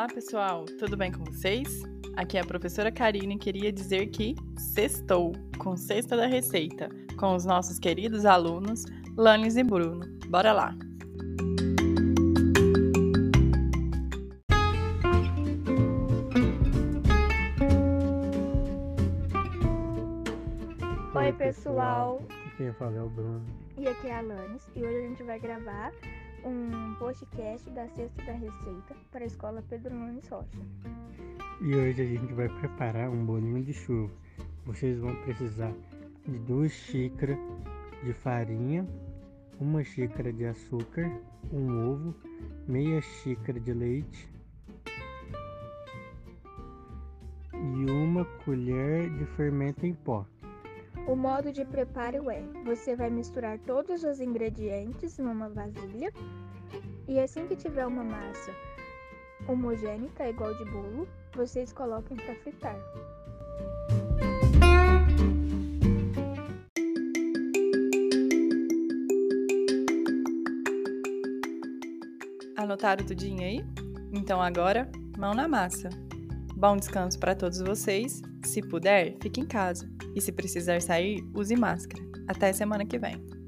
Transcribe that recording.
Olá, pessoal, tudo bem com vocês? Aqui é a professora Karine e queria dizer que sextou com Sexta da Receita, com os nossos queridos alunos Lanes e Bruno. Bora lá! Oi, pessoal! Quem fala é o Bruno. E aqui é a Alanis e hoje a gente vai gravar um podcast da Sexta da Receita para a Escola Pedro Nunes Rocha. E hoje a gente vai preparar um bolinho de chuva. Vocês vão precisar de duas xícaras de farinha, uma xícara de açúcar, um ovo, meia xícara de leite e uma colher de fermento em pó. O modo de preparo é: você vai misturar todos os ingredientes numa vasilha e assim que tiver uma massa homogênea, igual de bolo, vocês coloquem para fritar. Anotaram tudinho aí? Então agora, mão na massa. Bom descanso para todos vocês. Se puder, fique em casa. E se precisar sair, use máscara. Até semana que vem.